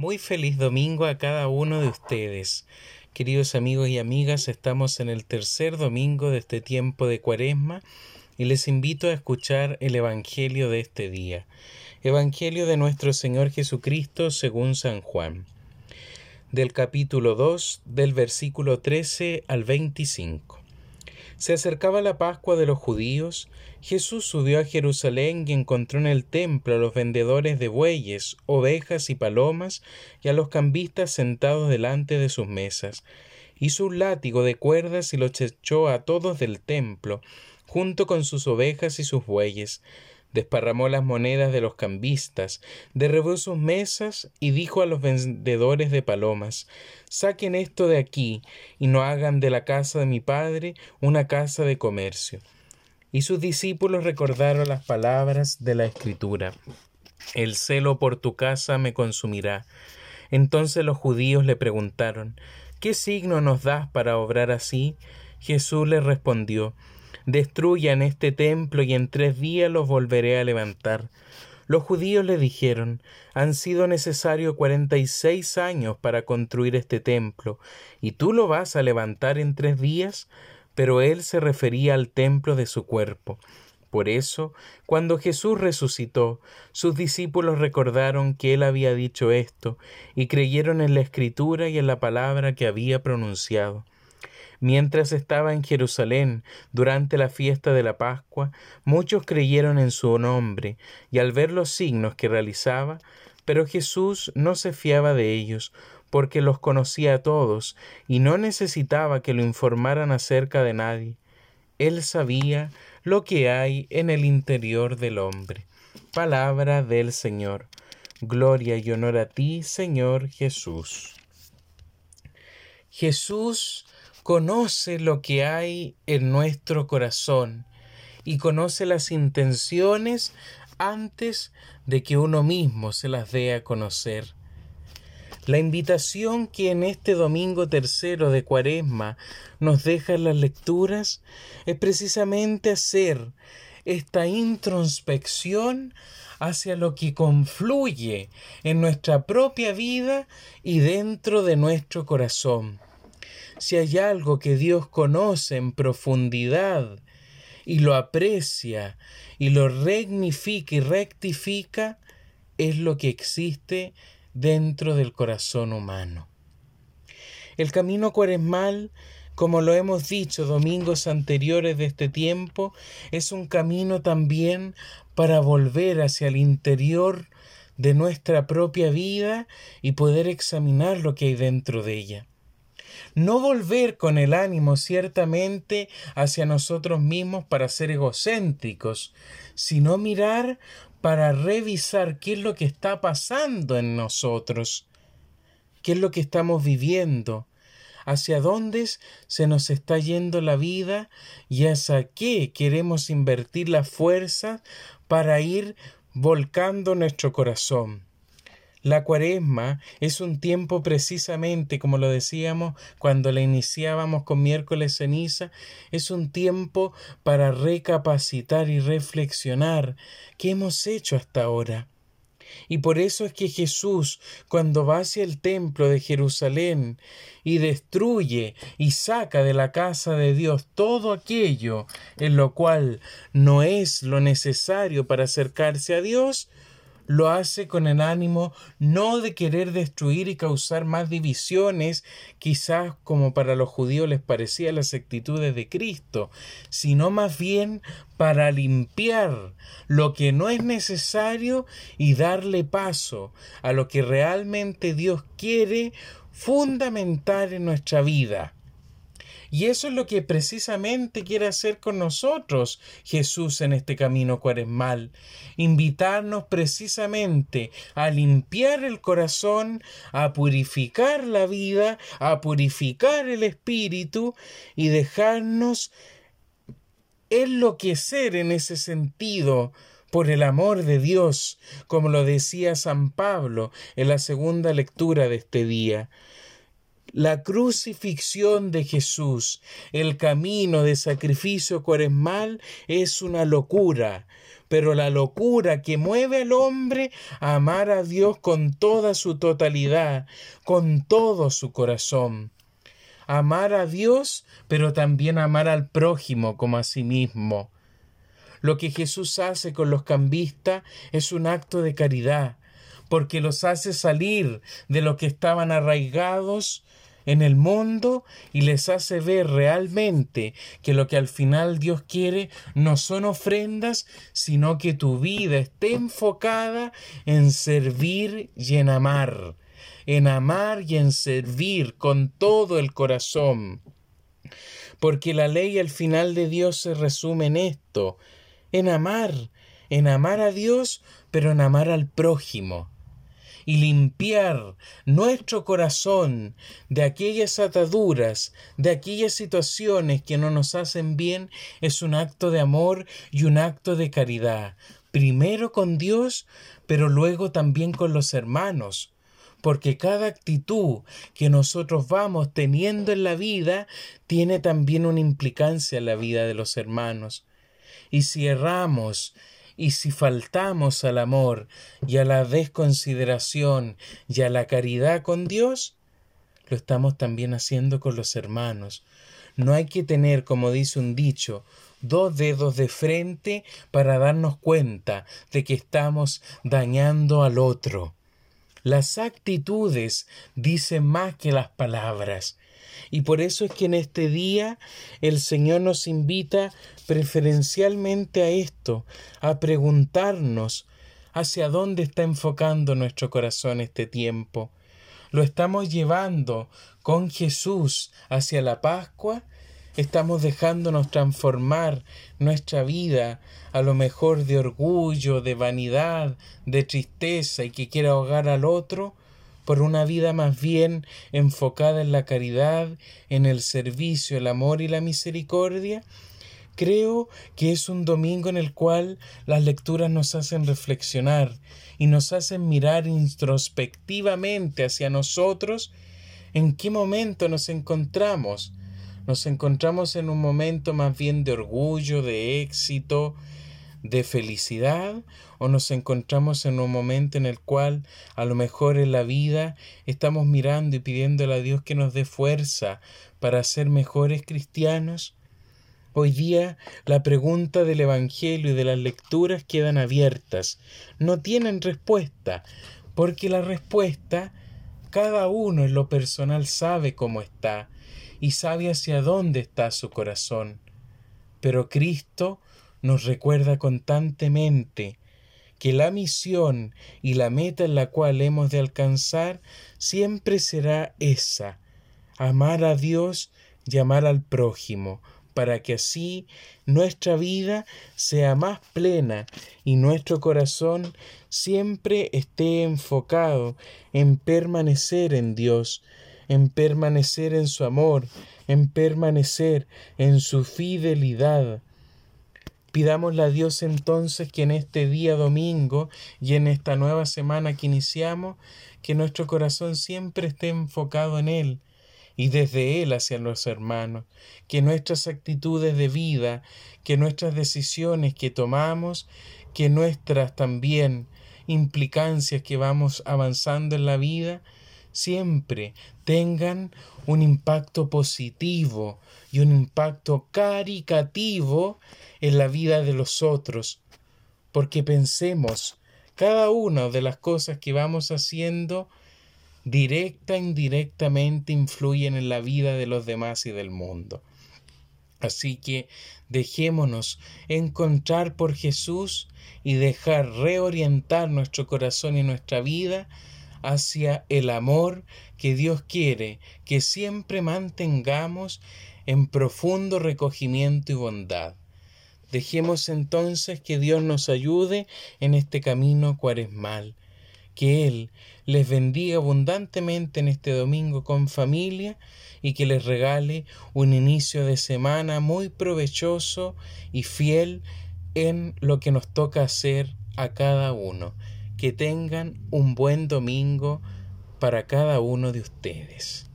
Muy feliz domingo a cada uno de ustedes. Queridos amigos y amigas, estamos en el tercer domingo de este tiempo de Cuaresma y les invito a escuchar el Evangelio de este día. Evangelio de nuestro Señor Jesucristo según San Juan. Del capítulo 2, del versículo 13 al 25. Se acercaba la Pascua de los judíos, Jesús subió a Jerusalén y encontró en el templo a los vendedores de bueyes, ovejas y palomas, y a los cambistas sentados delante de sus mesas. Hizo un látigo de cuerdas y los echó a todos del templo, junto con sus ovejas y sus bueyes desparramó las monedas de los cambistas, derribó sus mesas y dijo a los vendedores de palomas, saquen esto de aquí y no hagan de la casa de mi padre una casa de comercio. Y sus discípulos recordaron las palabras de la Escritura. El celo por tu casa me consumirá. Entonces los judíos le preguntaron, ¿qué signo nos das para obrar así? Jesús les respondió, Destruyan este templo y en tres días los volveré a levantar. Los judíos le dijeron, han sido necesarios cuarenta y seis años para construir este templo, y tú lo vas a levantar en tres días, pero él se refería al templo de su cuerpo. Por eso, cuando Jesús resucitó, sus discípulos recordaron que él había dicho esto, y creyeron en la escritura y en la palabra que había pronunciado. Mientras estaba en Jerusalén durante la fiesta de la Pascua, muchos creyeron en su nombre, y al ver los signos que realizaba, pero Jesús no se fiaba de ellos, porque los conocía a todos, y no necesitaba que lo informaran acerca de nadie. Él sabía lo que hay en el interior del hombre. Palabra del Señor. Gloria y honor a ti, Señor Jesús. Jesús conoce lo que hay en nuestro corazón y conoce las intenciones antes de que uno mismo se las dé a conocer. La invitación que en este domingo tercero de Cuaresma nos deja las lecturas es precisamente hacer esta introspección hacia lo que confluye en nuestra propia vida y dentro de nuestro corazón si hay algo que Dios conoce en profundidad y lo aprecia y lo regnifica y rectifica, es lo que existe dentro del corazón humano. El camino cuaresmal, como lo hemos dicho domingos anteriores de este tiempo, es un camino también para volver hacia el interior de nuestra propia vida y poder examinar lo que hay dentro de ella no volver con el ánimo ciertamente hacia nosotros mismos para ser egocéntricos, sino mirar para revisar qué es lo que está pasando en nosotros, qué es lo que estamos viviendo, hacia dónde se nos está yendo la vida y hacia qué queremos invertir la fuerza para ir volcando nuestro corazón. La cuaresma es un tiempo precisamente, como lo decíamos cuando la iniciábamos con miércoles ceniza, es un tiempo para recapacitar y reflexionar qué hemos hecho hasta ahora. Y por eso es que Jesús, cuando va hacia el templo de Jerusalén y destruye y saca de la casa de Dios todo aquello en lo cual no es lo necesario para acercarse a Dios, lo hace con el ánimo no de querer destruir y causar más divisiones, quizás como para los judíos les parecía las actitudes de Cristo, sino más bien para limpiar lo que no es necesario y darle paso a lo que realmente Dios quiere fundamentar en nuestra vida. Y eso es lo que precisamente quiere hacer con nosotros Jesús en este camino cuaresmal. Invitarnos precisamente a limpiar el corazón, a purificar la vida, a purificar el espíritu y dejarnos enloquecer en ese sentido por el amor de Dios, como lo decía San Pablo en la segunda lectura de este día La crucifixión de Jesús, el camino de sacrificio cuaresmal, es una locura, pero la locura que mueve al hombre a amar a Dios con toda su totalidad, con todo su corazón. Amar a Dios, pero también amar al prójimo como a sí mismo. Lo que Jesús hace con los cambistas es un acto de caridad, porque los hace salir de lo que estaban arraigados en el mundo y les hace ver realmente que lo que al final Dios quiere no son ofrendas, sino que tu vida esté enfocada en servir y en amar, en amar y en servir con todo el corazón. Porque la ley al final de Dios se resume en esto, en amar, en amar a Dios, pero en amar al prójimo y limpiar nuestro corazón de aquellas ataduras, de aquellas situaciones que no nos hacen bien, es un acto de amor y un acto de caridad. Primero con Dios, pero luego también con los hermanos porque cada actitud que nosotros vamos teniendo en la vida tiene también una implicancia en la vida de los hermanos. Y si erramos y si faltamos al amor y a la desconsideración y a la caridad con Dios, lo estamos también haciendo con los hermanos. No hay que tener, como dice un dicho, dos dedos de frente para darnos cuenta de que estamos dañando al otro. Las actitudes dicen más que las palabras. Y por eso es que en este día el Señor nos invita preferencialmente a esto, a preguntarnos hacia dónde está enfocando nuestro corazón este tiempo. ¿Lo estamos llevando con Jesús hacia la Pascua? ¿Estamos dejándonos transformar nuestra vida a lo mejor de orgullo, de vanidad, de tristeza y que quiera ahogar al otro? Por una vida más bien enfocada en la caridad, en el servicio, el amor y la misericordia? Creo que es un domingo en el cual las lecturas nos hacen reflexionar y nos hacen mirar introspectivamente hacia nosotros en qué momento nos encontramos. Nos encontramos en un momento más bien de orgullo, de éxito, de felicidad o nos encontramos en un momento en el cual a lo mejor en la vida estamos mirando y pidiéndole a Dios que nos dé fuerza para ser mejores cristianos? Hoy día la pregunta del Evangelio y de las lecturas quedan abiertas, no tienen respuesta, porque la respuesta cada uno en lo personal sabe cómo está y sabe hacia dónde está su corazón. Pero Cristo nos recuerda constantemente que la misión y la meta en la cual hemos de alcanzar siempre será esa, amar a Dios y amar al prójimo, para que así nuestra vida sea más plena y nuestro corazón siempre esté enfocado en permanecer en Dios, en permanecer en su amor, en permanecer en su fidelidad, Pidámosle a Dios entonces que en este día domingo y en esta nueva semana que iniciamos, que nuestro corazón siempre esté enfocado en Él y desde Él hacia los hermanos, que nuestras actitudes de vida, que nuestras decisiones que tomamos, que nuestras también implicancias que vamos avanzando en la vida, siempre tengan un impacto positivo y un impacto caricativo en la vida de los otros, porque pensemos cada una de las cosas que vamos haciendo directa e indirectamente influyen en la vida de los demás y del mundo. Así que dejémonos encontrar por Jesús y dejar reorientar nuestro corazón y nuestra vida hacia el amor que Dios quiere que siempre mantengamos en profundo recogimiento y bondad. Dejemos entonces que Dios nos ayude en este camino cuaresmal, que Él les bendiga abundantemente en este domingo con familia y que les regale un inicio de semana muy provechoso y fiel en lo que nos toca hacer a cada uno. Que tengan un buen domingo para cada uno de ustedes.